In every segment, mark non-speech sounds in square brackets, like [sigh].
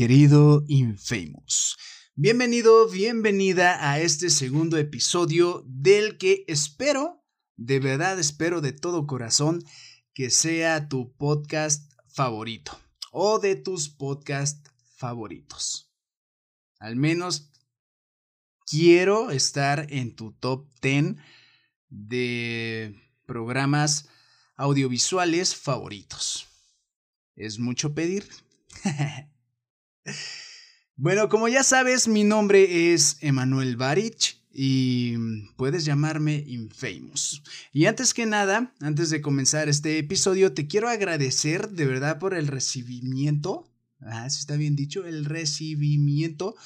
querido Infamous. Bienvenido, bienvenida a este segundo episodio del que espero, de verdad espero de todo corazón, que sea tu podcast favorito o de tus podcasts favoritos. Al menos quiero estar en tu top 10 de programas audiovisuales favoritos. ¿Es mucho pedir? [laughs] bueno, como ya sabes, mi nombre es Emanuel Barich y puedes llamarme Infamous. Y antes que nada, antes de comenzar este episodio, te quiero agradecer de verdad por el recibimiento. Ah, si está bien dicho, el recibimiento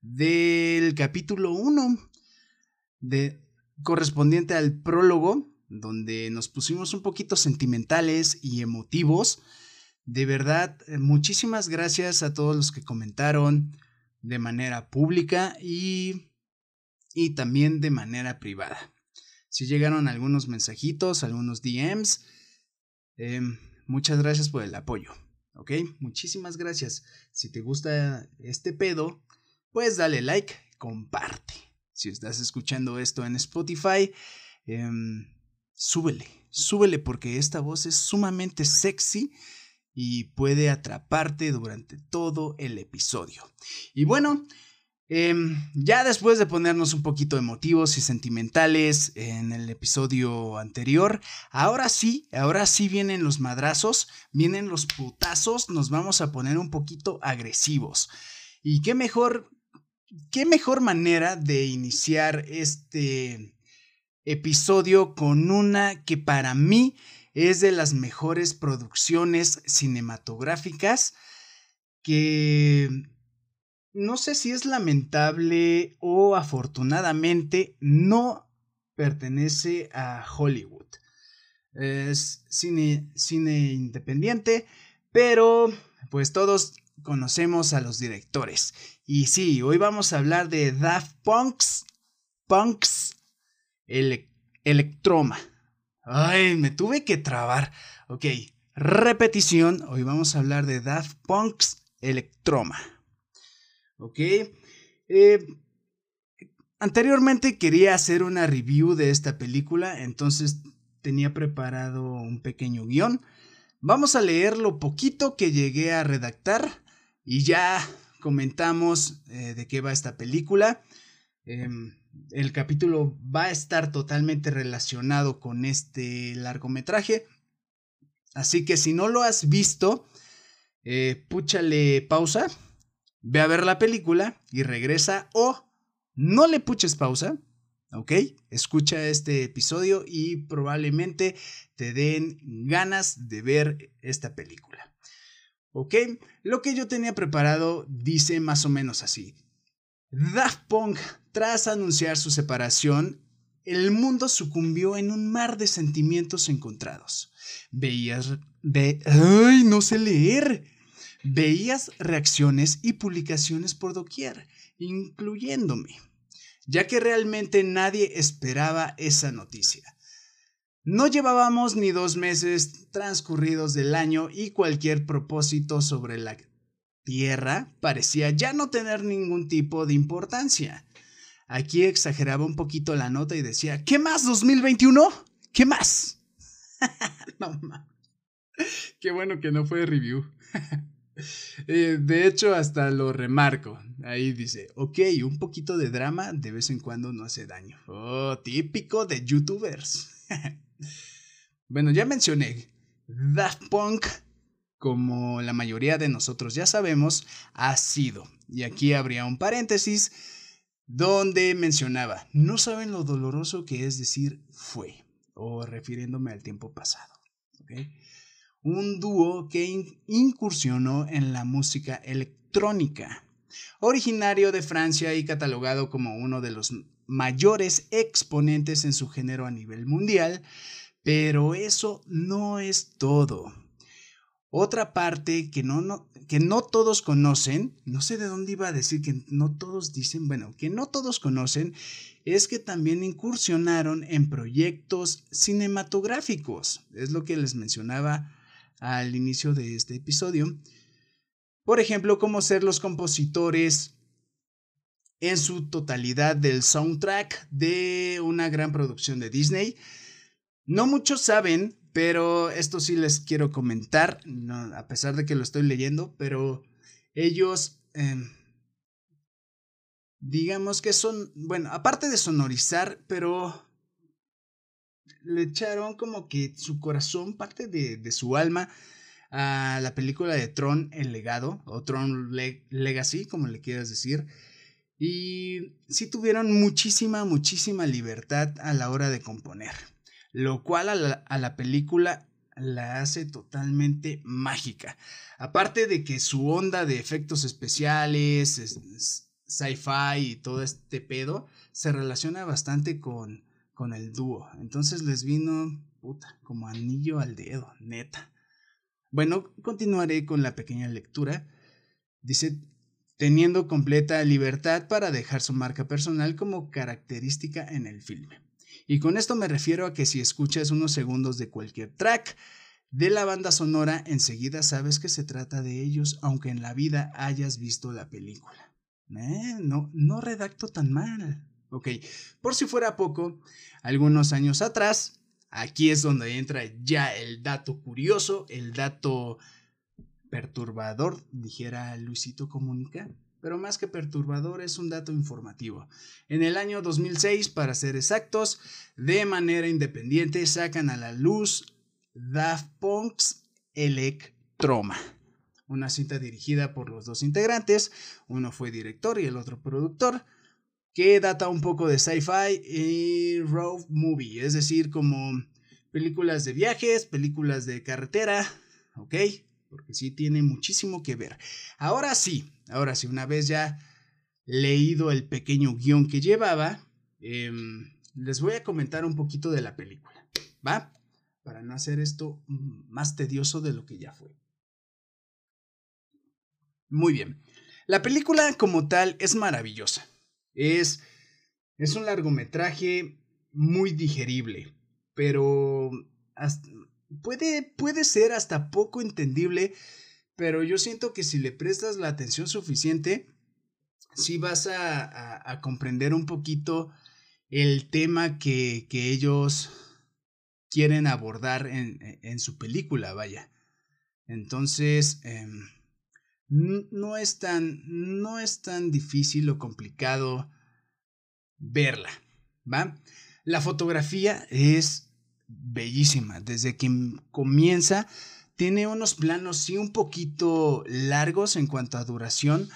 del capítulo 1 de correspondiente al prólogo, donde nos pusimos un poquito sentimentales y emotivos de verdad, eh, muchísimas gracias a todos los que comentaron de manera pública y, y también de manera privada. Si llegaron algunos mensajitos, algunos DMs, em, muchas gracias por el apoyo. ¿Ok? Muchísimas gracias. Si te gusta este pedo, pues dale like, comparte. Si estás escuchando esto en Spotify, em, súbele, súbele porque esta voz es sumamente sexy y puede atraparte durante todo el episodio. Y bueno, em, ya después de ponernos un poquito emotivos y sentimentales en el episodio anterior, ahora sí, ahora sí vienen los madrazos, vienen los putazos, nos vamos a poner un poquito agresivos. Y qué mejor, qué mejor manera de iniciar este episodio con una que para mí es de las mejores producciones cinematográficas que no sé si es lamentable o afortunadamente no pertenece a Hollywood. Es cine, cine independiente, pero pues todos conocemos a los directores. Y sí, hoy vamos a hablar de Daft Punks, Punks Electroma. Ay, me tuve que trabar. Ok, repetición. Hoy vamos a hablar de Daft Punk's Electroma. Ok. Eh, anteriormente quería hacer una review de esta película, entonces tenía preparado un pequeño guion. Vamos a leer lo poquito que llegué a redactar y ya comentamos eh, de qué va esta película. Em, el capítulo va a estar totalmente relacionado con este largometraje. Así que si no lo has visto, eh, púchale pausa, ve a ver la película y regresa o no le puches pausa, ¿ok? Escucha este episodio y probablemente te den ganas de ver esta película. ¿Ok? Lo que yo tenía preparado dice más o menos así. Daft Punk, tras anunciar su separación, el mundo sucumbió en un mar de sentimientos encontrados. Veías... ¡Ay, no sé leer! Veías reacciones y publicaciones por doquier, incluyéndome, ya que realmente nadie esperaba esa noticia. No llevábamos ni dos meses transcurridos del año y cualquier propósito sobre la Tierra parecía ya no tener ningún tipo de importancia. Aquí exageraba un poquito la nota y decía, ¿qué más 2021? ¿Qué más? [laughs] no mames. Qué bueno que no fue review. [laughs] Eh, de hecho, hasta lo remarco. Ahí dice, ok, un poquito de drama de vez en cuando no hace daño. Oh, típico de youtubers. [laughs] bueno, ya mencioné. Daft Punk como la mayoría de nosotros ya sabemos, ha sido. Y aquí habría un paréntesis donde mencionaba, no saben lo doloroso que es decir fue, o refiriéndome al tiempo pasado. Un dúo que incursionó en la música electrónica, originario de Francia y catalogado como uno de los mayores exponentes en su género a nivel mundial, pero eso no es todo. Otra parte que no, que no todos conocen, no sé de dónde iba a decir que no todos dicen, bueno, que no todos conocen, es que también incursionaron en proyectos cinematográficos. Es lo que les mencionaba al inicio de este episodio. Por ejemplo, como ser los compositores en su totalidad del soundtrack de una gran producción de Disney. No muchos saben, pero esto sí les quiero comentar, a pesar de que lo estoy leyendo, pero ellos, em, digamos que son, bueno, aparte de sonorizar, pero le echaron como que su corazón, parte de, su alma, a la película de Tron, El legado, o Tron Legacy, como le quieras decir. Y sí tuvieron muchísima, muchísima libertad a la hora de componer, lo cual a la, película la hace totalmente mágica. Aparte de que su onda de efectos especiales, sci-fi y todo este pedo se relaciona bastante con, con el dúo. Entonces les vino, puta, como anillo al dedo, neta. Bueno, continuaré con la pequeña lectura. Dice, teniendo completa libertad para dejar su marca personal como característica en el filme. Y con esto me refiero a que si escuchas unos segundos de cualquier track de la banda sonora, enseguida sabes que se trata de ellos, aunque en la vida hayas visto la película. Eh, no, no redacto tan mal. Ok, por si fuera poco, algunos años atrás, aquí es donde entra ya el dato curioso, el dato perturbador, dijera Luisito Comunica, pero más que perturbador es un dato informativo. En el año 2006, para ser exactos, de manera independiente sacan a la luz Daft Punk's Electroma, una cinta dirigida por los dos integrantes, uno fue director y el otro productor, que data un poco de sci-fi y road movie, es decir, como películas de viajes, películas de carretera, ¿ok? porque sí tiene muchísimo que ver. Ahora sí, ahora sí, una vez ya leído el pequeño guion que llevaba, em, les voy a comentar un poquito de la película, ¿va? Para no hacer esto más tedioso de lo que ya fue. Muy bien. La película como tal es maravillosa. Es, es un largometraje muy digerible, pero puede, puede ser hasta poco entendible, pero yo siento que si le prestas la atención suficiente, sí vas a, a, comprender un poquito el tema que, que ellos quieren abordar en, en, su película, vaya. Entonces, em, no, es tan, no es tan difícil o complicado verla, ¿va? La fotografía es bellísima. Desde que comienza, tiene unos planos sí un poquito largos en cuanto a duración,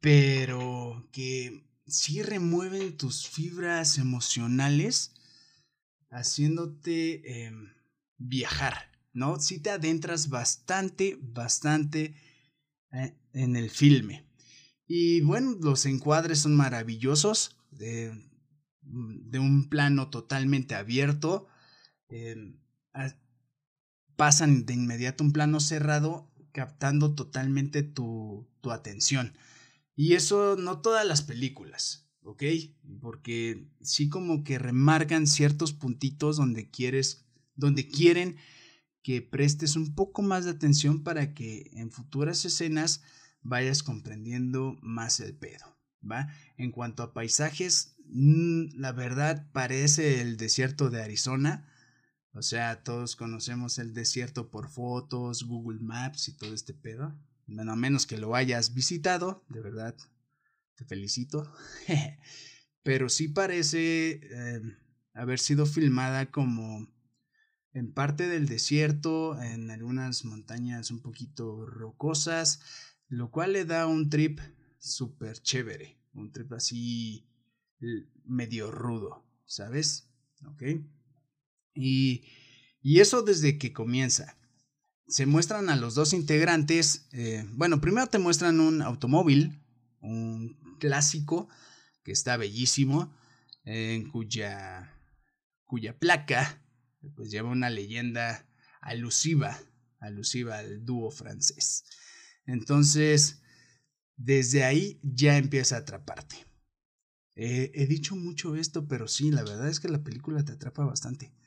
pero que sí remueven tus fibras emocionales, haciéndote em, viajar, ¿no? Si te adentras bastante, bastante eh, en el filme. Y bueno, los encuadres son maravillosos, de, de un plano totalmente abierto, Em, pasan de inmediato un plano cerrado captando totalmente tu, tu atención. Y eso no todas las películas, ¿ok? Porque sí como que remarcan ciertos puntitos donde quieres, donde quieren que prestes un poco más de atención para que en futuras escenas vayas comprendiendo más el pedo, ¿va? En cuanto a paisajes, mm, la verdad parece el desierto de Arizona, o sea, todos conocemos el desierto por fotos, Google Maps y todo este pedo. Bueno, a menos que lo hayas visitado, de verdad, te felicito. [laughs] Pero sí parece eh, haber sido filmada como en parte del desierto, en algunas montañas un poquito rocosas, lo cual le da un trip súper chévere, un trip así medio rudo, ¿sabes? ¿Ok? Y, eso desde que comienza. Se muestran a los dos integrantes. Eh, bueno, primero te muestran un automóvil, un clásico, que está bellísimo, en cuya, cuya placa pues lleva una leyenda alusiva, alusiva al dúo francés. Entonces, desde ahí ya empieza a atraparte. he dicho mucho esto, pero sí, la verdad es que la película te atrapa bastante.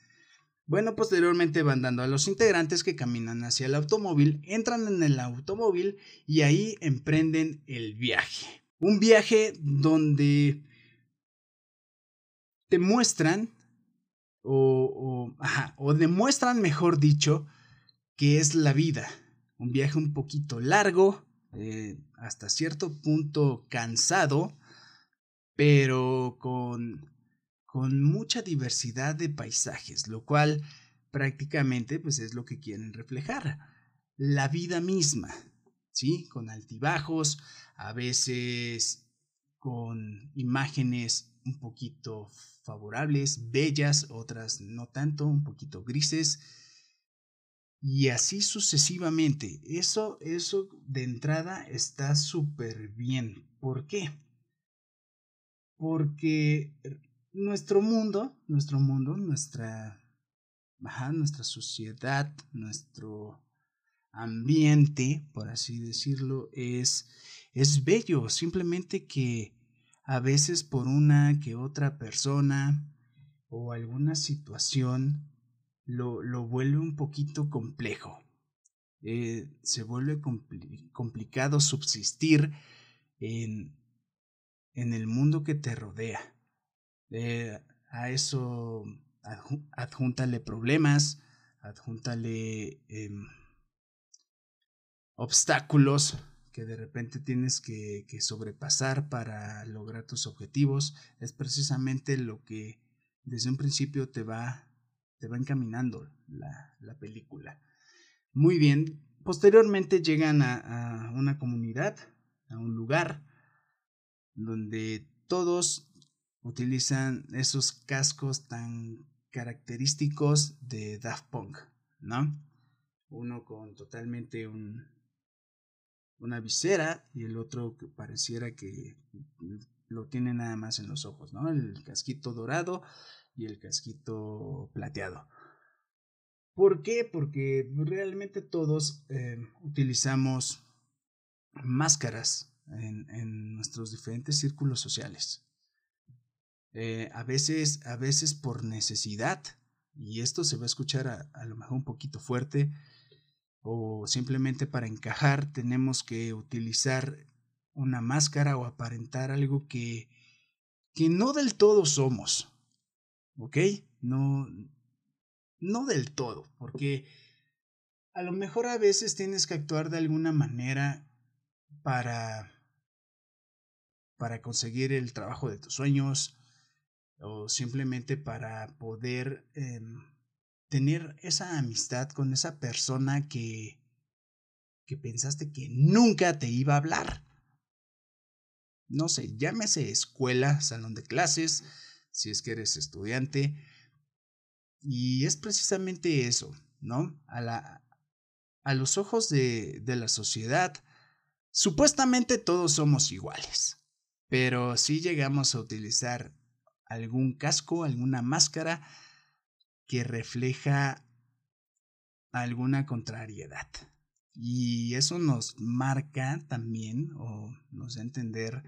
Bueno, posteriormente van dando a los integrantes que caminan hacia el automóvil, entran en el automóvil y ahí emprenden el viaje. Un viaje donde te muestran o, demuestran, mejor dicho, que es la vida. Un viaje un poquito largo, eh, hasta cierto punto cansado, pero con, con mucha diversidad de paisajes, lo cual prácticamente pues es lo que quieren reflejar. La vida misma, ¿sí? Con altibajos, a veces con imágenes un poquito favorables, bellas, otras no tanto, un poquito grises. Y así sucesivamente. Eso, eso de entrada está súper bien. ¿Por qué? Porque nuestro mundo, nuestro mundo, nuestra, nuestra sociedad, nuestro ambiente, por así decirlo, es, es bello. Simplemente que a veces por una que otra persona o alguna situación lo, lo vuelve un poquito complejo. Eh, se vuelve complicado subsistir en, en, el mundo que te rodea. Eh, a eso adjúntale problemas, adjúntale em, obstáculos que de repente tienes que, sobrepasar para lograr tus objetivos, es precisamente lo que desde un principio te va, te va encaminando la, la película. Muy bien, posteriormente llegan a, a una comunidad, a un lugar donde todos utilizan esos cascos tan característicos de Daft Punk, ¿no? Uno con totalmente un, una visera y el otro que pareciera que lo tiene nada más en los ojos, ¿no? El casquito dorado y el casquito plateado. ¿Por qué? Porque realmente todos eh, utilizamos máscaras en, nuestros diferentes círculos sociales. Eh, a, veces, a veces por necesidad, y esto se va a escuchar a, a lo mejor un poquito fuerte, o simplemente para encajar tenemos que utilizar una máscara o aparentar algo que, que no del todo somos. ¿Ok? No, no del todo, porque a lo mejor a veces tienes que actuar de alguna manera para para conseguir el trabajo de tus sueños o simplemente para poder em, tener esa amistad con esa persona que, que pensaste que nunca te iba a hablar. No sé, llámese escuela, salón de clases, si es que eres estudiante. Y es precisamente eso, ¿no? A, la, a los ojos de, de la sociedad, supuestamente todos somos iguales. Pero si llegamos a utilizar algún casco, alguna máscara, que refleja alguna contrariedad. Y eso nos marca también o nos da a entender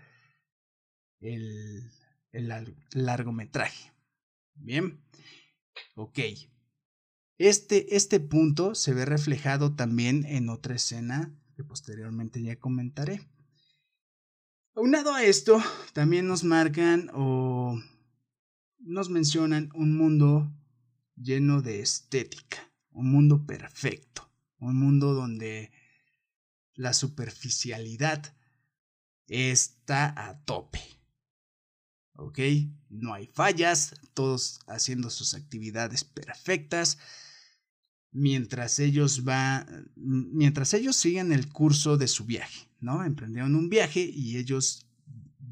el, el largometraje. Bien, ok. Este, este punto se ve reflejado también en otra escena que posteriormente ya comentaré. Aunado a esto, también nos marcan o nos mencionan un mundo lleno de estética, un mundo perfecto, un mundo donde la superficialidad está a tope. ¿Ok? No hay fallas, todos haciendo sus actividades perfectas, mientras ellos van, mientras ellos siguen el curso de su viaje, ¿no? Emprendieron un viaje y ellos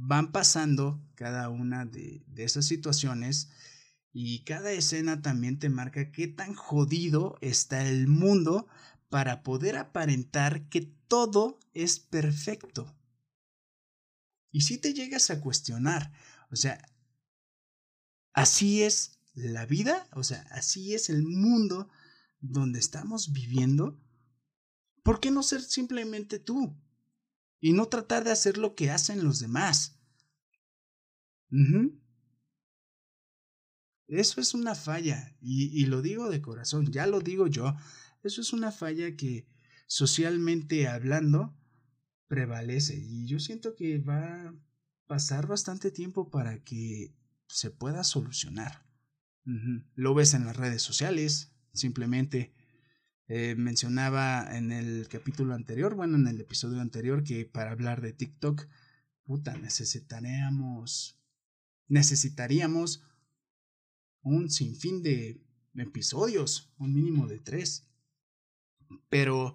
van pasando cada una de, esas situaciones y cada escena también te marca qué tan jodido está el mundo para poder aparentar que todo es perfecto. Y si te llegas a cuestionar, o sea, así es la vida, o sea, así es el mundo donde estamos viviendo, ¿por qué no ser simplemente tú? Y no tratar de hacer lo que hacen los demás. eso es una falla, y, lo digo de corazón, ya lo digo yo, eso es una falla que socialmente hablando prevalece, y yo siento que va a pasar bastante tiempo para que se pueda solucionar. Lo ves en las redes sociales, simplemente eh, mencionaba en el capítulo anterior, bueno, en el episodio anterior, que para hablar de TikTok, puta, necesitaríamos, necesitaríamos un sinfín de episodios, un mínimo de tres. Pero,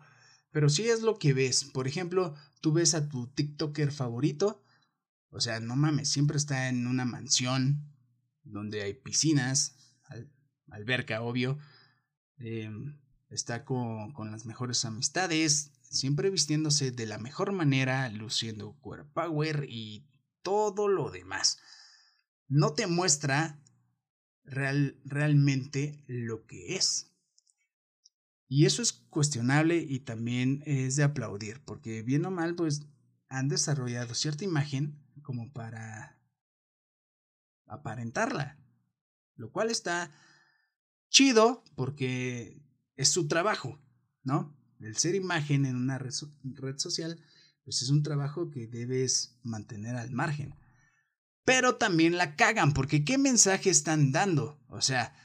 pero sí es lo que ves. Por ejemplo, tú ves a tu TikToker favorito, o sea, no mames, siempre está en una mansión donde hay piscinas, alberca, obvio. Em, está con, con, las mejores amistades, siempre vistiéndose de la mejor manera, luciendo core power y todo lo demás. No te muestra real, realmente lo que es. Y eso es cuestionable y también es de aplaudir, porque bien o mal, pues han desarrollado cierta imagen como para aparentarla, lo cual está chido porque es su trabajo, ¿no? El ser imagen en una red, social, pues es un trabajo que debes mantener al margen. Pero también la cagan, porque ¿qué mensaje están dando? O sea,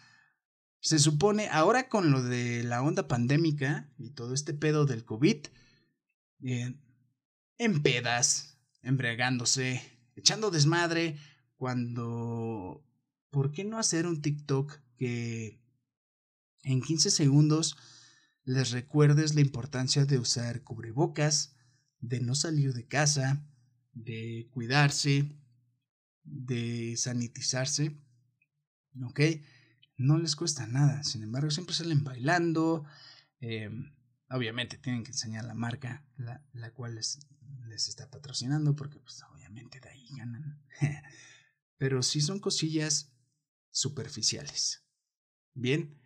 se supone, ahora con lo de la onda pandémica y todo este pedo del COVID, eh, en pedas, embriagándose, echando desmadre, cuando... ¿Por qué no hacer un TikTok que en 15 segundos les recuerdes la importancia de usar cubrebocas, de no salir de casa, de cuidarse, de sanitizarse. ¿Ok? No les cuesta nada. Sin embargo, siempre salen bailando. Em, obviamente tienen que enseñar la marca, la, la cual les, les, está patrocinando, porque pues obviamente de ahí ganan. [laughs] Pero sí son cosillas superficiales. Bien,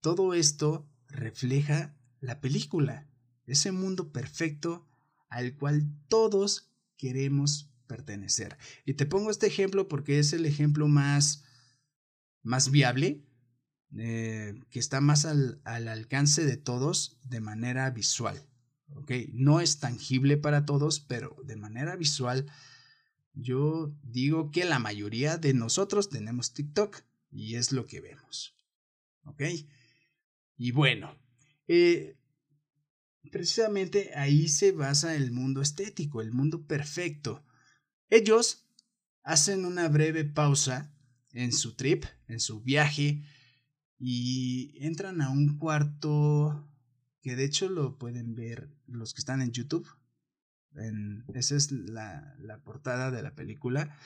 todo esto refleja la película, ese mundo perfecto al cual todos queremos pertenecer. Y te pongo este ejemplo porque es el ejemplo más, más viable, eh, que está más al, al, alcance de todos de manera visual. ¿okay? No es tangible para todos, pero de manera visual, yo digo que la mayoría de nosotros tenemos TikTok y es lo que vemos. ¿Ok? Y bueno, eh, precisamente ahí se basa el mundo estético, el mundo perfecto. Ellos hacen una breve pausa en su trip, en su viaje, y entran a un cuarto que de hecho lo pueden ver los que están en YouTube. En, esa es la, la portada de la película.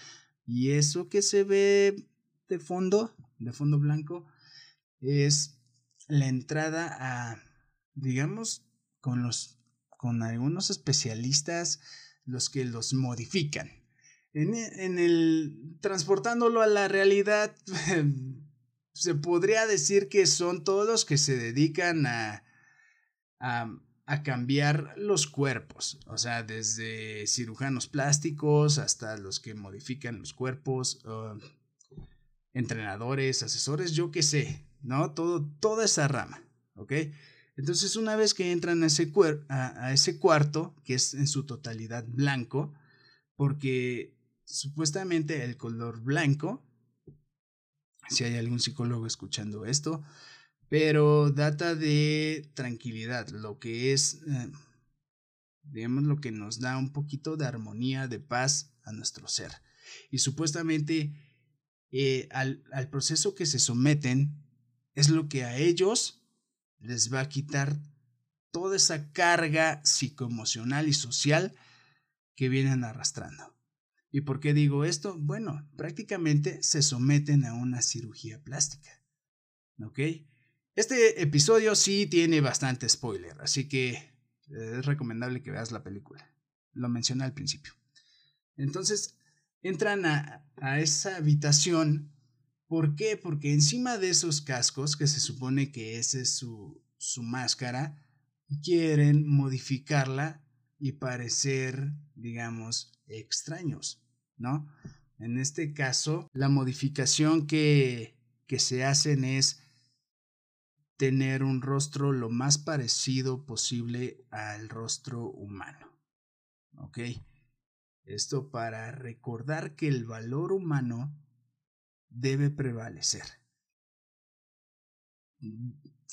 Y eso que se ve de fondo, de fondo blanco, es la entrada a, digamos, con los, con algunos especialistas, los que los modifican. En, en el, transportándolo a la realidad, [laughs] se podría decir que son todos los que se dedican a, a, a, cambiar los cuerpos, o sea, desde cirujanos plásticos hasta los que modifican los cuerpos, uh, entrenadores, asesores, yo qué sé, ¿no? Todo, toda esa rama, ¿ok? Entonces, una vez que entran a ese, cuarto, que es en su totalidad blanco, porque supuestamente el color blanco, si hay algún psicólogo escuchando esto, pero data de tranquilidad, lo que es, eh, digamos, lo que nos da un poquito de armonía, de paz a nuestro ser. Y supuestamente eh, al, al proceso que se someten es lo que a ellos les va a quitar toda esa carga psicoemocional y social que vienen arrastrando. ¿Y por qué digo esto? Bueno, prácticamente se someten a una cirugía plástica. ¿Ok? Este episodio sí tiene bastante spoiler, así que eh, es recomendable que veas la película. Lo mencioné al principio. Entonces, entran a, a esa habitación ¿Por qué? Porque encima de esos cascos, que se supone que esa es su, su máscara, quieren modificarla y parecer, digamos, extraños, ¿no? En este caso, la modificación que, que se hacen es tener un rostro lo más parecido posible al rostro humano. ¿Ok? Esto para recordar que el valor humano debe prevalecer.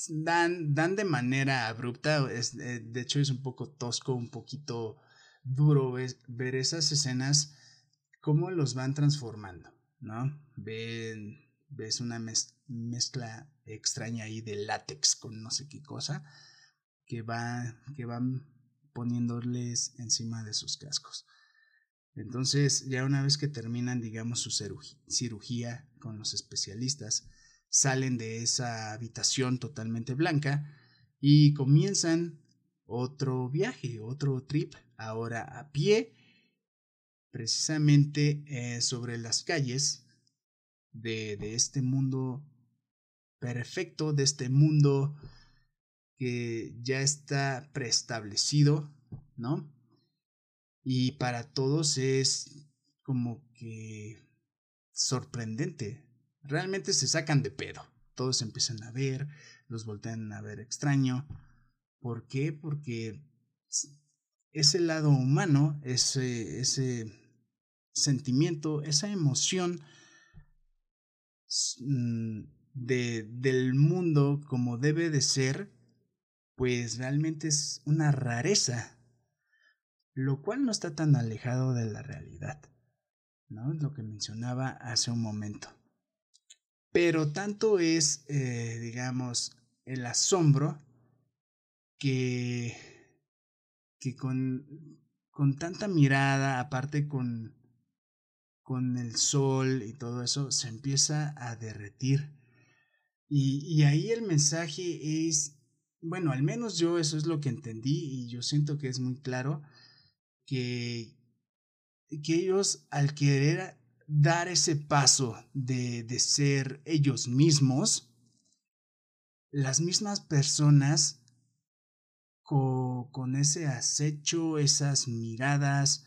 Dan, dan de manera abrupta, es, eh, de hecho es un poco tosco, un poquito duro ver esas escenas, cómo los van transformando, ¿no? Ven, ves una mezcla extraña ahí de látex con no sé qué cosa que va que van poniéndoles encima de sus cascos. Entonces, ya una vez que terminan, digamos, su cirugía con los especialistas, salen de esa habitación totalmente blanca y comienzan otro viaje, otro trip, ahora a pie, precisamente eh, sobre las calles de, de este mundo perfecto, de este mundo que ya está preestablecido, ¿no? Y para todos es como que sorprendente. Realmente se sacan de pedo. Todos empiezan a ver, los voltean a ver extraño. ¿Por qué? Porque ese lado humano, ese, ese sentimiento, esa emoción mm, de, del mundo como debe de ser, pues realmente es una rareza lo cual no está tan alejado de la realidad, ¿no? Lo que mencionaba hace un momento. Pero tanto es, eh, digamos, el asombro que, que con, con tanta mirada, aparte con, con el sol y todo eso, se empieza a derretir. Y, y ahí el mensaje es, bueno, al menos yo eso es lo que entendí y yo siento que es muy claro, que, que ellos al querer dar ese paso de, de ser ellos mismos, las mismas personas con, con ese acecho, esas miradas,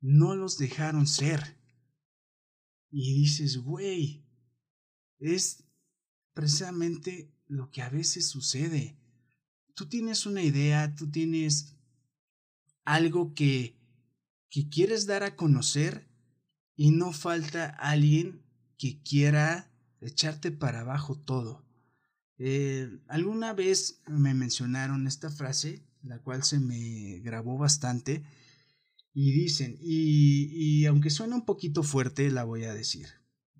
no los dejaron ser. Y dices, güey, es precisamente lo que a veces sucede. Tú tienes una idea, tú tienes algo que, que quieres dar a conocer y no falta alguien que quiera echarte para abajo todo. Eh, alguna vez me mencionaron esta frase, la cual se me grabó bastante, y dicen, y, y aunque suena un poquito fuerte, la voy a decir,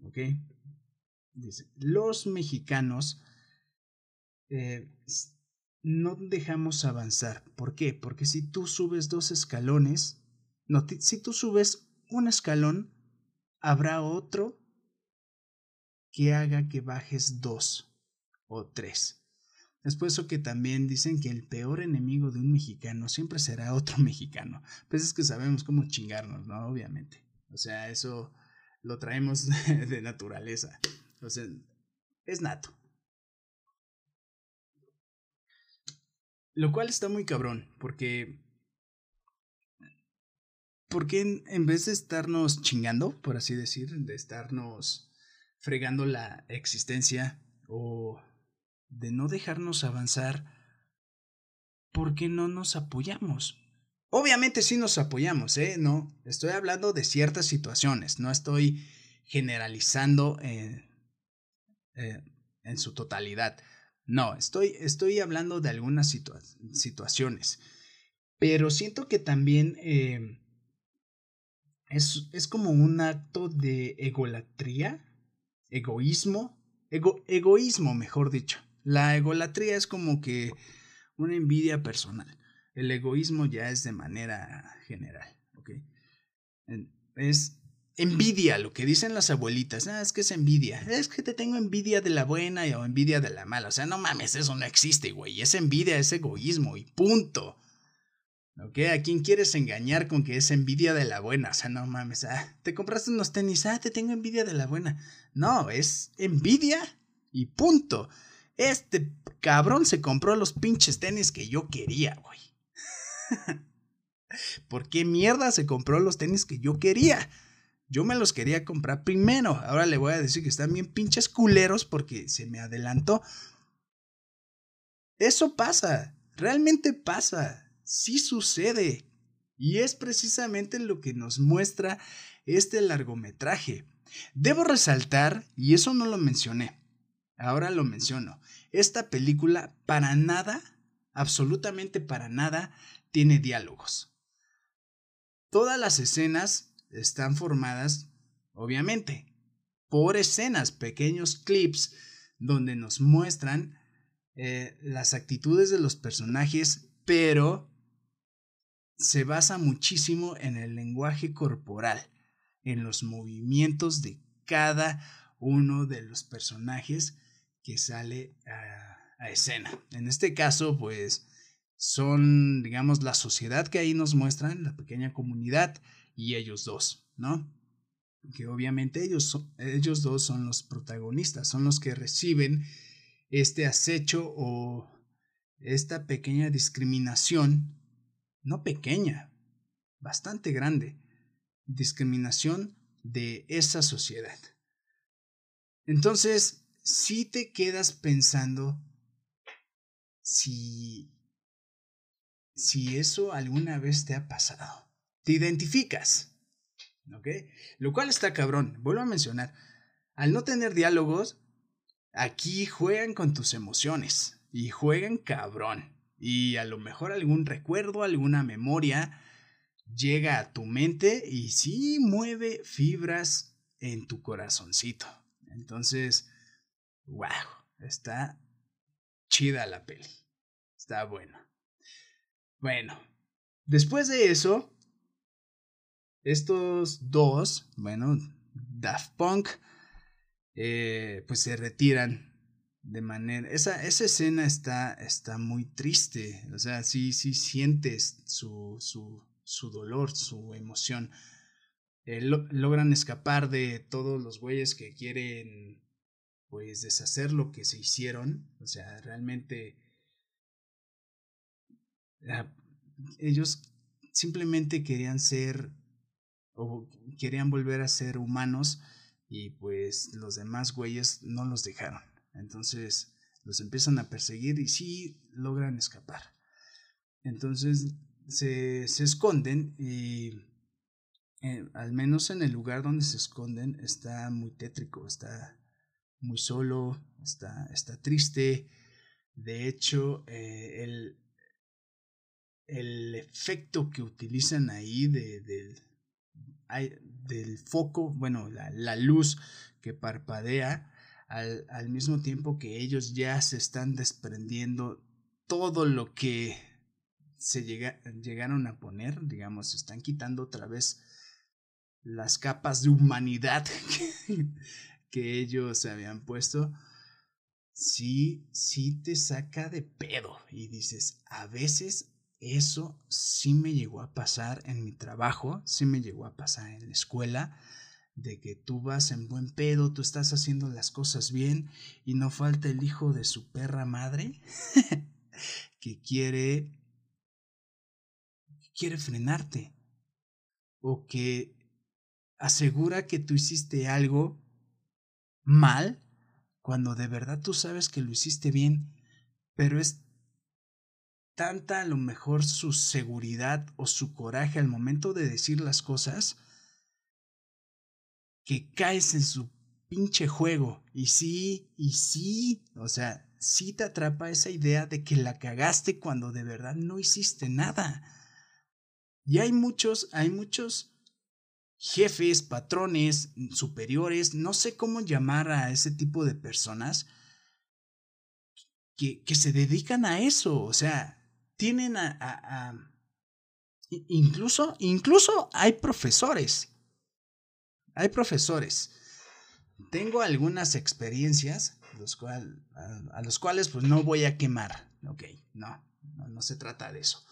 ¿ok? Dice, los mexicanos eh, no dejamos avanzar. ¿Por qué? Porque si tú subes dos escalones, no, si tú subes un escalón, habrá otro que haga que bajes dos o tres. Es por eso que también dicen que el peor enemigo de un mexicano siempre será otro [laughs] mexicano. Pues es que sabemos cómo chingarnos, ¿no? Obviamente. O sea, eso lo traemos [laughs] de naturaleza. O sea, es nato. Lo cual está muy cabrón, porque... Porque en, en vez de estarnos chingando, por así decir, de estarnos fregando la existencia o de no dejarnos avanzar, ¿por qué no nos apoyamos? Obviamente sí nos apoyamos, ¿eh? No, estoy hablando de ciertas situaciones, no estoy generalizando eh, eh, en su totalidad. No, estoy, estoy hablando de algunas situaciones. Pero siento que también eh, es, es, como un acto de egolatría, egoísmo, ego, egoísmo, mejor dicho. La egolatría es como que una envidia personal. El egoísmo ya es de manera general. Es envidia, lo que dicen las abuelitas, ah, es que es envidia, es que te tengo envidia de la buena o envidia de la mala, o sea, no mames, eso no existe, güey, es envidia, es egoísmo y punto. ¿Ok? ¿A quién quieres engañar con que es envidia de la buena? O sea, no mames, ah, te compraste unos tenis, ah, te tengo envidia de la buena. No, es envidia y punto. Este cabrón se compró los pinches tenis que yo quería, güey. [laughs] ¿Por qué mierda se compró los tenis que yo quería? Yo me los quería comprar primero. Ahora le voy a decir que están bien pinches culeros porque se me adelantó. Eso pasa, realmente pasa, sí sucede. Y es precisamente lo que nos muestra este largometraje. Debo resaltar, y eso no lo mencioné, ahora lo menciono, esta película para nada, absolutamente para nada, tiene diálogos. Todas las escenas están formadas, obviamente, por escenas, pequeños clips donde nos muestran eh, las actitudes de los personajes, pero se basa muchísimo en el lenguaje corporal, en los movimientos de cada uno de los personajes que sale a, a escena. En este caso, pues son, digamos, la sociedad que ahí nos muestran, la pequeña comunidad y ellos dos, ¿no? Que obviamente ellos, ellos dos son los protagonistas, son los que reciben este acecho o esta pequeña discriminación, no pequeña, bastante grande, discriminación de esa sociedad. Entonces, si te quedas pensando si, si eso alguna vez te ha pasado, te identificas, ¿ok? Lo cual está cabrón, vuelvo a mencionar, al no tener diálogos, Aquí juegan con tus emociones y juegan cabrón. Y a lo mejor algún recuerdo, alguna memoria llega a tu mente y sí mueve fibras en tu corazoncito. Entonces, wow, está chida la peli. Está bueno. Bueno, después de eso, estos dos, bueno, Daft Punk eh, pues se retiran de manera... Esa, esa escena está, está muy triste, o sea, sí, sí sientes su, su, su dolor, su emoción. Eh, logran escapar de todos los güeyes que quieren pues deshacer lo que se hicieron, o sea, realmente ah, ellos simplemente querían ser o querían volver a ser humanos y pues los demás güeyes no los dejaron. Entonces los empiezan a perseguir y sí logran escapar. Entonces se, se esconden y eh, al menos en el lugar donde se esconden está muy tétrico, está muy solo, está, está triste. De hecho, eh, el, el efecto que utilizan ahí de, de, del foco, bueno, la, luz que parpadea, al, mismo tiempo que ellos ya se están desprendiendo todo lo que se llegaron a poner, digamos, se están quitando otra vez las capas de humanidad que, [laughs] que ellos se habían puesto, sí, sí te saca de pedo y dices, a veces eso sí me llegó a pasar en mi trabajo, sí me llegó a pasar en la escuela, de que tú vas en buen pedo, tú estás haciendo las cosas bien y no falta el hijo de su perra madre [laughs] que quiere quiere frenarte o que asegura que tú hiciste algo mal cuando de verdad tú sabes que lo hiciste bien, pero es tanta a lo mejor su seguridad o su coraje al momento de decir las cosas que caes en su pinche juego. Y sí, y sí, o sea, sí te atrapa esa idea de que la cagaste cuando de verdad no hiciste nada. Y hay muchos, hay muchos jefes, patrones, superiores, no sé cómo llamar a ese tipo de personas que, que se dedican a eso, o sea, tienen a, incluso, incluso hay profesores. Hay profesores. Tengo algunas experiencias los cual, a, los cuales pues no voy a quemar. Ok, no, no, se trata de eso.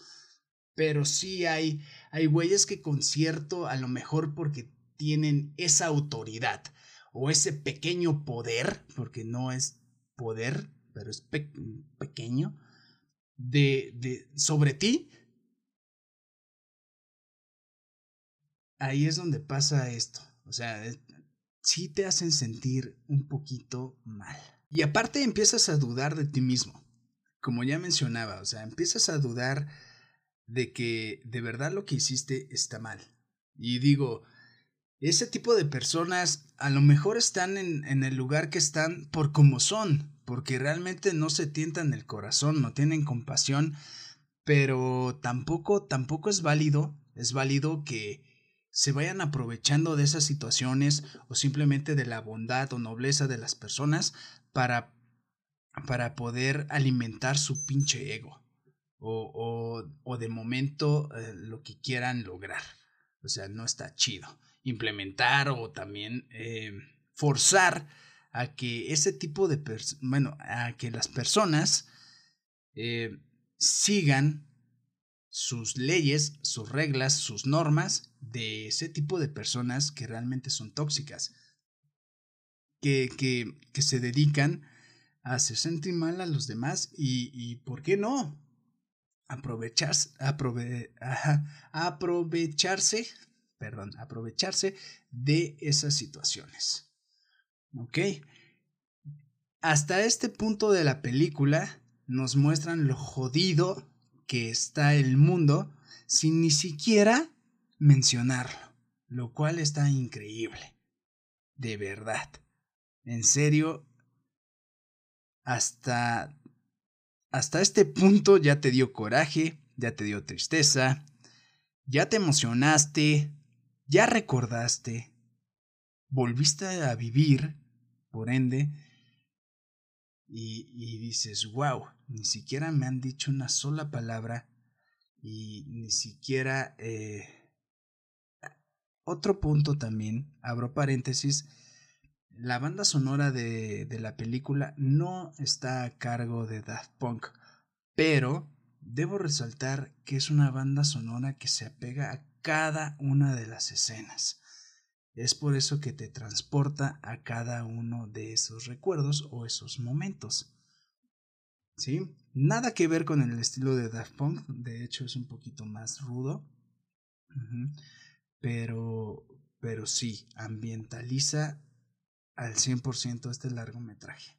Pero sí hay, hay güeyes que con cierto, a lo mejor porque tienen esa autoridad o ese pequeño poder, porque no es poder, pero es pequeño, de, de, sobre ti, ahí es donde pasa esto. O sea, sí te hacen sentir un poquito mal. Y aparte empiezas a dudar de ti mismo. Como ya mencionaba, o sea, empiezas a dudar de que de verdad lo que hiciste está mal. Y digo, ese tipo de personas a lo mejor están en, en, el lugar que están por como son, porque realmente no se tientan el corazón, no tienen compasión, pero tampoco, tampoco es válido, es válido que se vayan aprovechando de esas situaciones o simplemente de la bondad o nobleza de las personas para, para poder alimentar su pinche ego o, o, o de momento eh, lo que quieran lograr. O sea, no está chido implementar o también eh, forzar a que ese tipo de bueno, a que las personas eh, sigan sus leyes, sus reglas, sus normas de ese tipo de personas que realmente son tóxicas, que, que, que se dedican a hacer sentir mal a los demás y, y ¿por qué no? Aprovecharse, aprove, aprovecharse perdón, aprovecharse de esas situaciones. ¿Ok? Hasta este punto de la película nos muestran lo jodido que está el mundo sin ni siquiera mencionarlo, lo cual está increíble. De verdad. En serio, hasta hasta este punto ya te dio coraje, ya te dio tristeza, ya te emocionaste, ya recordaste, volviste a vivir, por ende, y, dices, wow, ni siquiera me han dicho una sola palabra y ni siquiera... Eh... Otro punto también, abro paréntesis, la banda sonora de, de la película no está a cargo de Daft Punk, pero debo resaltar que es una banda sonora que se apega a cada una de las escenas. Es por eso que te transporta a cada uno de esos recuerdos o esos momentos. ¿Sí? Nada que ver con el estilo de Daft Punk, de hecho es un poquito más rudo. Pero, pero sí, ambientaliza al 100% este largometraje.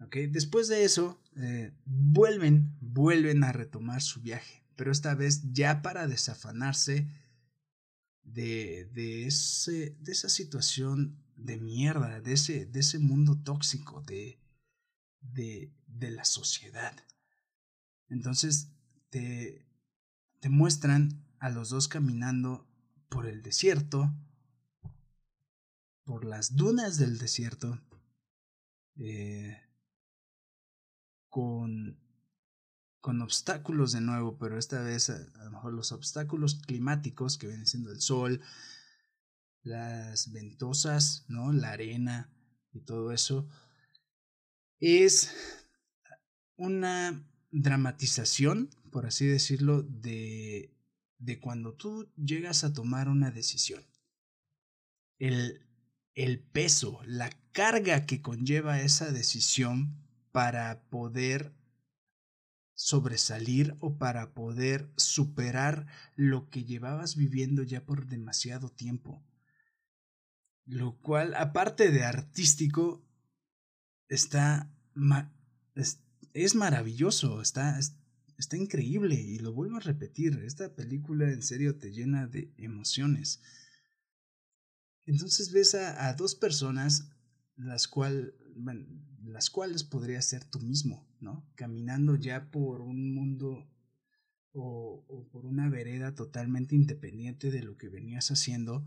¿Okay? Después de eso, eh, vuelven, vuelven a retomar su viaje pero esta vez ya para desafanarse de, de, ese, de esa situación de mierda, de ese, de ese mundo tóxico, de, de, de la sociedad. Entonces te, te muestran a los dos caminando por el desierto, por las dunas del desierto, eh, con con obstáculos de nuevo, pero esta vez a, lo mejor los obstáculos climáticos que vienen siendo el sol, las ventosas, ¿no? La arena y todo eso. Es una dramatización, por así decirlo, de, de cuando tú llegas a tomar una decisión. El, el peso, la carga que conlleva esa decisión para poder sobresalir o para poder superar lo que llevabas viviendo ya por demasiado tiempo. Lo cual, aparte de artístico, está es, maravilloso, está, está increíble y lo vuelvo a repetir, esta película en serio te llena de emociones. Entonces ves a, dos personas las cuales las cuales podrías ser tú mismo, ¿no? Caminando ya por un mundo o, por una vereda totalmente independiente de lo que venías haciendo,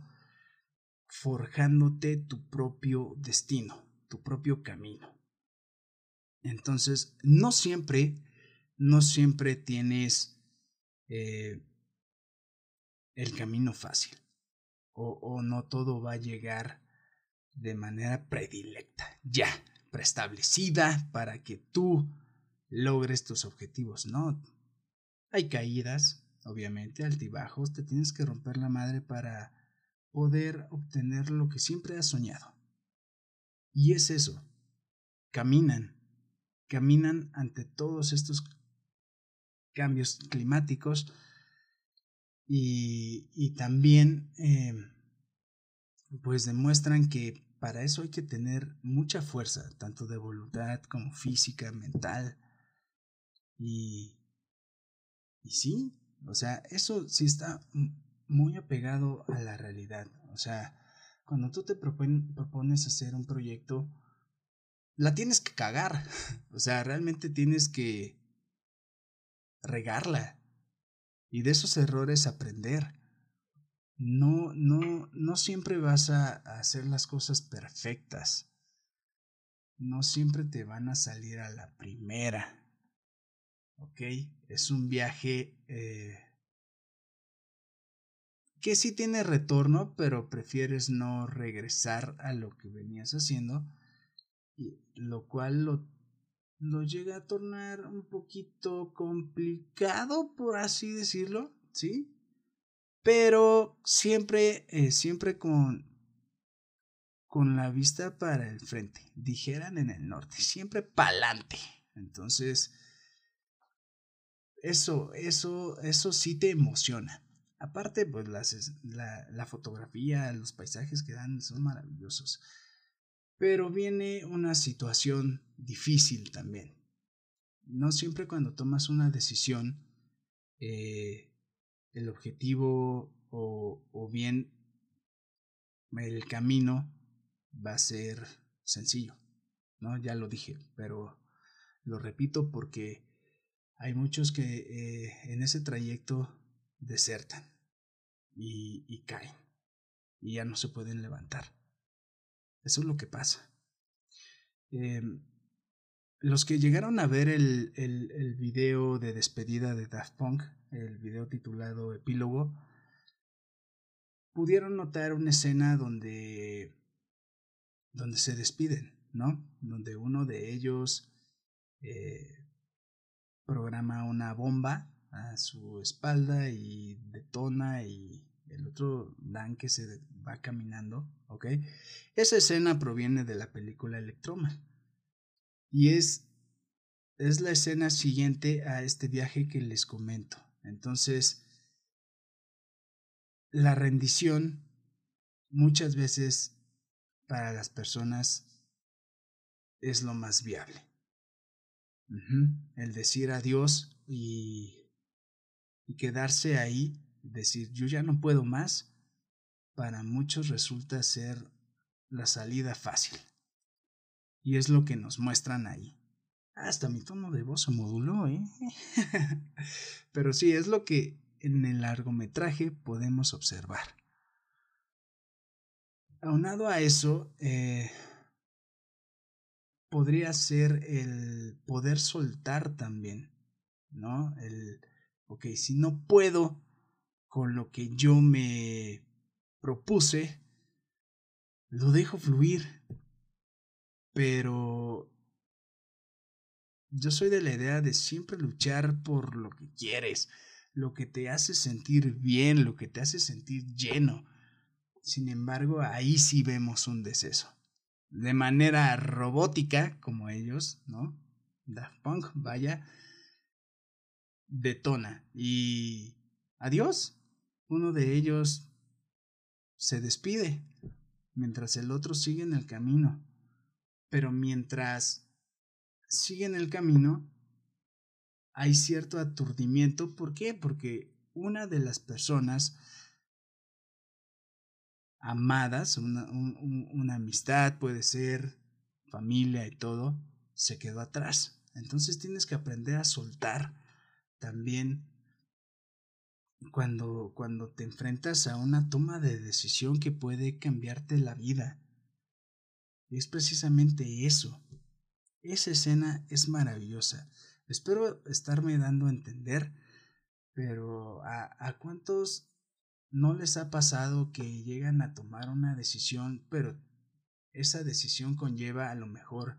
forjándote tu propio destino, tu propio camino. Entonces, no siempre, no siempre tienes eh, el camino fácil o no todo va a llegar de manera predilecta, ya, preestablecida para que tú logres tus objetivos, ¿no? Hay caídas, obviamente, altibajos, te tienes que romper la madre para poder obtener lo que siempre has soñado. Y es eso, caminan, caminan ante todos estos cambios climáticos y, y también eh, pues demuestran que para eso hay que tener mucha fuerza, tanto de voluntad como física, mental. Y, y sí, o sea, eso sí está muy apegado a la realidad. O sea, cuando tú te propones hacer un proyecto, la tienes que cagar. [laughs] O sea, realmente tienes que regarla. Y de esos errores aprender no, no, no siempre vas a, hacer las cosas perfectas. No siempre te van a salir a la primera. ¿Ok? Es un viaje eh, que sí tiene retorno, pero prefieres no regresar a lo que venías haciendo, y, lo cual lo, lo llega a tornar un poquito complicado, por así decirlo, ¿sí? pero siempre, eh, siempre con, con la vista para el frente, dijeran en el norte, siempre pa'lante. Entonces, eso, eso, eso sí te emociona. Aparte, pues las, la, la fotografía, los paisajes que dan son maravillosos. Pero viene una situación difícil también. No siempre cuando tomas una decisión, eh, el objetivo o, o bien el camino va a ser sencillo, ¿no? Ya lo dije, pero lo repito porque hay muchos que eh, en ese trayecto desertan y, caen y ya no se pueden levantar. Eso es lo que pasa. Eh, los que llegaron a ver el video de despedida de Daft Punk, el video titulado Epílogo, pudieron notar una escena donde, donde se despiden, ¿no? Donde uno de ellos eh, programa una bomba a su espalda y detona y el otro Dan que se va caminando, ¿ok? Esa escena proviene de la película Electroma y es, es la escena siguiente a este viaje que les comento. Entonces, la rendición muchas veces para las personas es lo más viable. El decir adiós y, y quedarse ahí, decir yo ya no puedo más, para muchos resulta ser la salida fácil. Y es lo que nos muestran ahí. Hasta mi tono de voz se moduló, ¿eh? [laughs] Pero sí, es lo que en el largometraje podemos observar. Aunado a eso, eh, podría ser el poder soltar también, ¿no? El, ok, si no puedo con lo que yo me propuse, lo dejo fluir. Pero yo soy de la idea de siempre luchar por lo que quieres, lo que te hace sentir bien, lo que te hace sentir lleno. Sin embargo, ahí sí vemos un deceso. De manera robótica, como ellos, ¿no? Daft Punk, vaya, detona. Y adiós. Uno de ellos se despide, mientras el otro sigue en el camino. Pero mientras siguen el camino, hay cierto aturdimiento. ¿Por qué? Porque una de las personas amadas, una, una amistad, puede ser familia y todo, se quedó atrás. Entonces tienes que aprender a soltar también cuando, cuando te enfrentas a una toma de decisión que puede cambiarte la vida. Es precisamente eso. Esa escena es maravillosa. Espero estarme dando a entender, pero ¿a, a cuántos no les ha pasado que llegan a tomar una decisión, pero esa decisión conlleva a lo mejor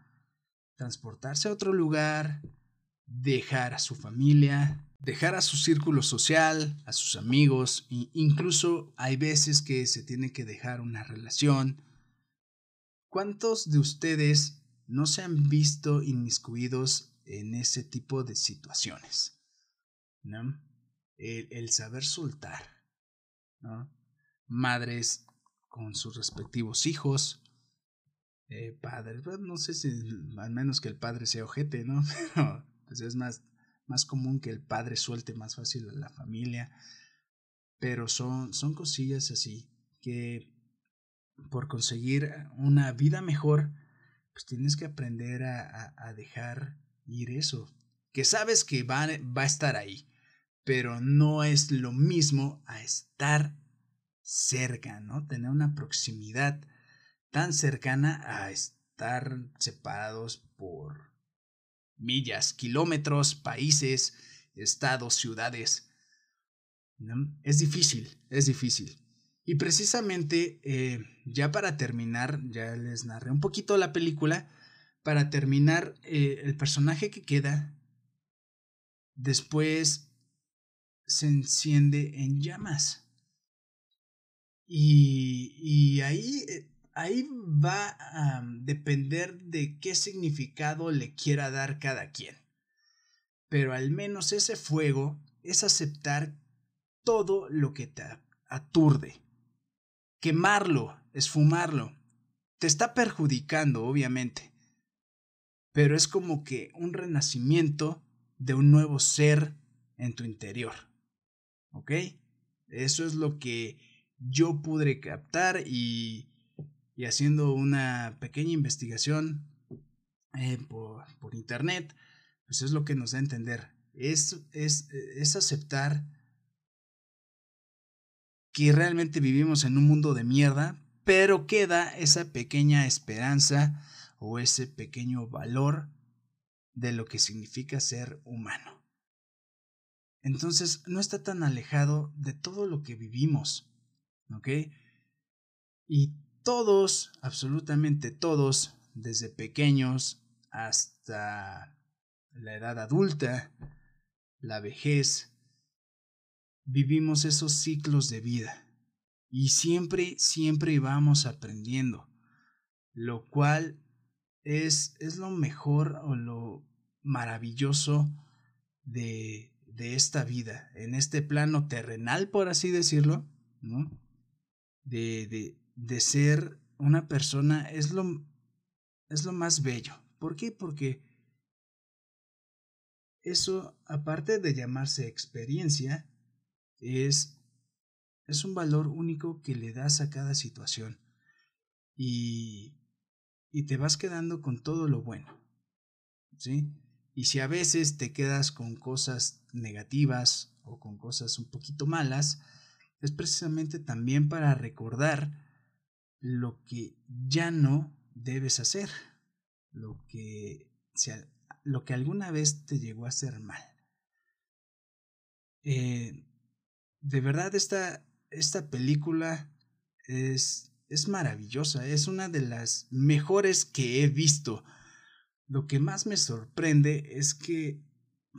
transportarse a otro lugar, dejar a su familia, dejar a su círculo social, a sus amigos, incluso hay veces que se tiene que dejar una relación. ¿Cuántos de ustedes no se han visto inmiscuidos en ese tipo de situaciones. El, saber soltar. Madres con sus respectivos hijos, eh, padres. no sé si al menos que el padre sea ojete, ¿no? [laughs] Pero pues es más, más común que el padre suelte más fácil a la familia. Pero son, son cosillas así que por conseguir una vida mejor, pues tienes que aprender a, a, dejar ir eso. Que sabes que va, va a estar ahí, pero no es lo mismo a estar cerca, ¿no? Tener una proximidad tan cercana a estar separados por millas, kilómetros, países, estados, ciudades. Es difícil, es difícil. Y precisamente, eh, ya para terminar, ya les narré un poquito la película, para terminar, eh, el personaje que queda después se enciende en llamas. Y, y ahí, eh, ahí va a depender de qué significado le quiera dar cada quien. Pero al menos ese fuego es aceptar todo lo que te aturde. Quemarlo, esfumarlo, te está perjudicando, obviamente. Pero es como que un renacimiento de un nuevo ser en tu interior. ¿Ok? Eso es lo que yo pude captar y, y haciendo una pequeña investigación eh, por, por, internet, pues es lo que nos da a entender. Es, es, es aceptar que realmente vivimos en un mundo de mierda, pero queda esa pequeña esperanza o ese pequeño valor de lo que significa ser humano. Entonces no está tan alejado de todo lo que vivimos. ¿ok? Y todos, absolutamente todos, desde pequeños hasta la edad adulta, la vejez, vivimos esos ciclos de vida. Y siempre, siempre vamos aprendiendo, lo cual es, es lo mejor o lo maravilloso de, de esta vida, en este plano terrenal, por así decirlo, ¿no? de, de, de ser una persona es lo, es lo más bello. ¿Por qué? Porque eso, aparte de llamarse experiencia, es, es un valor único que le das a cada situación. Y, y te vas quedando con todo lo bueno. ¿Sí? Y si a veces te quedas con cosas negativas o con cosas un poquito malas, es precisamente también para recordar lo que ya no debes hacer, lo que, lo que alguna vez te llegó a hacer mal. Eh, de verdad, esta, esta película es, es maravillosa, es una de las mejores que he visto. Lo que más me sorprende es que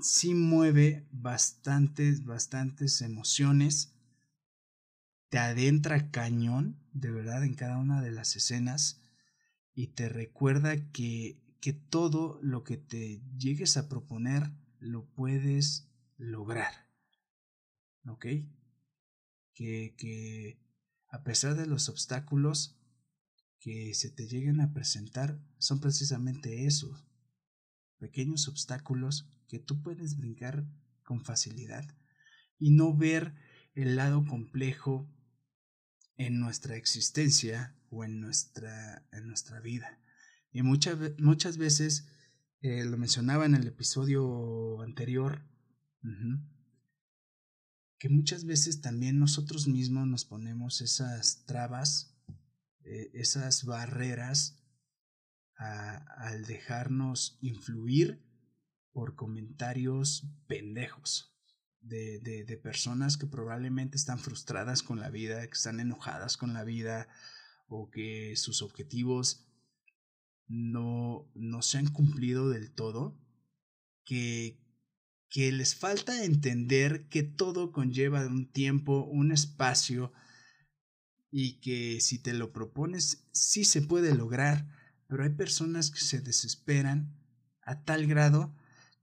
sí mueve bastantes, bastantes emociones te adentra cañón, de verdad, en cada una de las escenas y te recuerda que, que todo lo que te llegues a proponer lo puedes lograr. ¿Ok? Que, que a pesar de los obstáculos que se te lleguen a presentar, son precisamente esos, pequeños obstáculos que tú puedes brincar con facilidad y no ver el lado complejo en nuestra existencia o en nuestra, en nuestra vida. Y muchas, muchas veces, eh, lo mencionaba en el episodio anterior, que muchas veces también nosotros mismos nos ponemos esas trabas, eh, esas barreras al dejarnos influir por comentarios pendejos de, de, personas que probablemente están frustradas con la vida, que están enojadas con la vida o que sus objetivos no, no se han cumplido del todo, que, que les falta entender que todo conlleva un tiempo, un espacio y que si te lo propones sí se puede lograr, pero hay personas que se desesperan a tal grado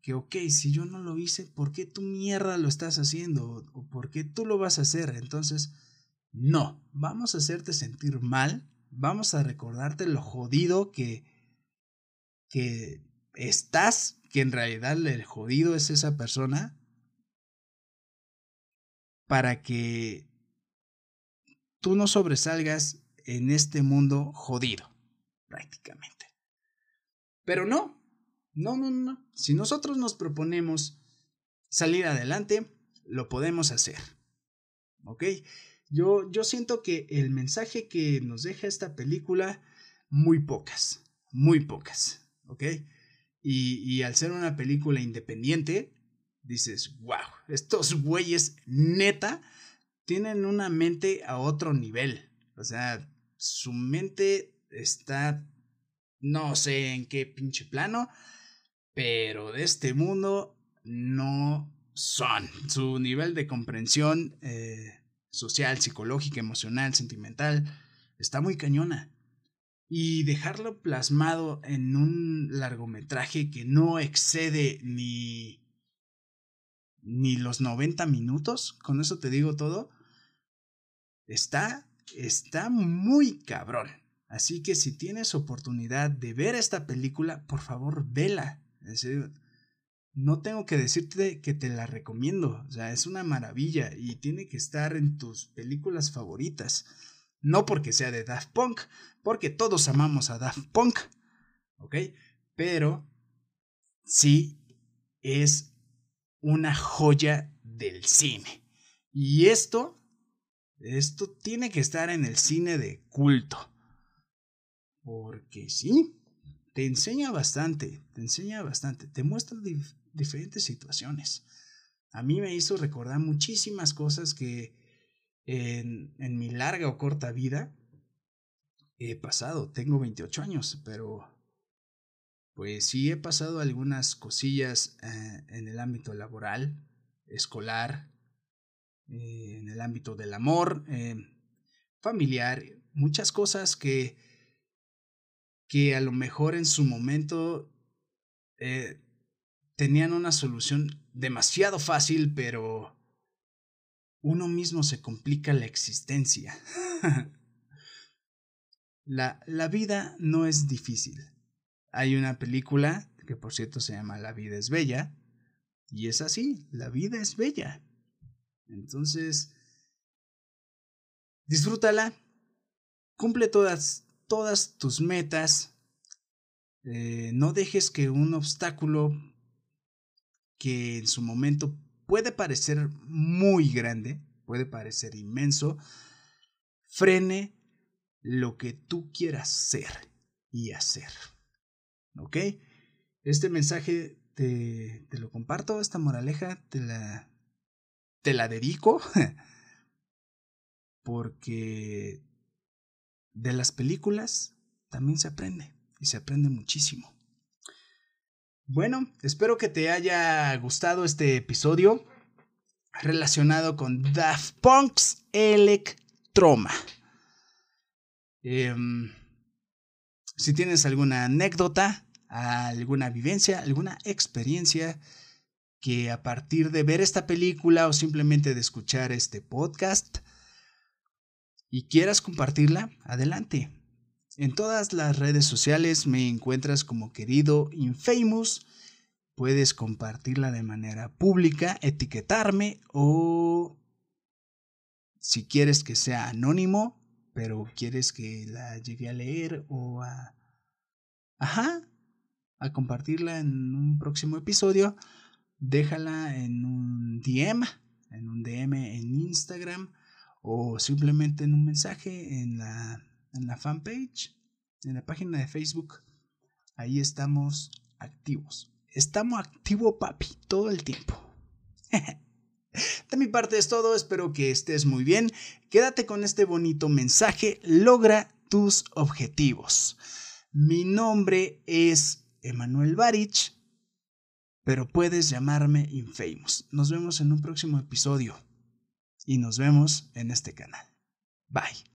que, ok, si yo no lo hice, ¿por qué tu mierda lo estás haciendo? ¿O por qué tú lo vas a hacer? Entonces, No, vamos a hacerte sentir mal, vamos a recordarte lo jodido que, que estás, que en realidad el jodido es esa persona, para que tú no sobresalgas en este mundo jodido, prácticamente. Pero no, no, no, no. Si nosotros nos proponemos salir adelante, lo podemos hacer. ¿Ok? Yo, yo siento que el mensaje que nos deja esta película, muy pocas, muy pocas. ¿Ok? Y, y al ser una película independiente, dices, wow, estos güeyes neta tienen una mente a otro nivel. O sea, su mente está, no sé en qué pinche plano, pero de este mundo no son. Su nivel de comprensión eh, social, psicológica, emocional, sentimental, está muy cañona. Y dejarlo plasmado en un largometraje que no excede ni ni los 90 minutos, con eso te digo todo, está, está muy cabrón. Así que si tienes oportunidad de ver esta película, por favor, vela. No tengo que decirte que te la recomiendo. O sea, es una maravilla y tiene que estar en tus películas favoritas. No porque sea de Daft Punk, porque todos amamos a Daft Punk. ¿Ok? Pero sí es una joya del cine. Y esto, esto tiene que estar en el cine de culto. Porque sí, te enseña bastante, te enseña bastante, te muestra diferentes situaciones. A mí me hizo recordar muchísimas cosas que en, mi larga o corta vida he pasado. Tengo 28 años, pero pues sí he pasado algunas cosillas eh, en el ámbito laboral, escolar, eh, en el ámbito del amor, eh, familiar, muchas cosas que, que a lo mejor en su momento tenían una solución demasiado fácil, pero uno mismo se complica la existencia. [laughs] la, la vida no es difícil hay una película que por cierto se llama La vida es bella. Y es así, la vida es bella. Entonces, disfrútala, cumple todas, todas tus metas. Eh, no dejes que un obstáculo que en su momento puede parecer muy grande, puede parecer inmenso, frene lo que tú quieras ser y hacer. ¿Ok? Este mensaje te, te lo comparto, esta moraleja te la, te la dedico [laughs] porque de las películas también se aprende y se aprende muchísimo. Bueno, espero que te haya gustado este episodio relacionado con Daft Punk's Electroma. Em, si tienes alguna anécdota, alguna vivencia, alguna experiencia que a partir de ver esta película o simplemente de escuchar este podcast y quieras compartirla, adelante. En todas las redes sociales me encuentras como querido Infamous. Puedes compartirla de manera pública, etiquetarme o si quieres que sea anónimo, pero quieres que la llegue a leer o a... Ajá, a compartirla en un próximo episodio, déjala en un DM, en un DM en Instagram o simplemente en un mensaje en la, en la fanpage, en la página de Facebook. Ahí estamos activos. Estamos activos, papi, todo el tiempo. [laughs] De mi parte es todo, espero que estés muy bien. Quédate con este bonito mensaje, logra tus objetivos. Mi nombre es Emanuel Barich, pero puedes llamarme Infamous. Nos vemos en un próximo episodio y nos vemos en este canal. Bye.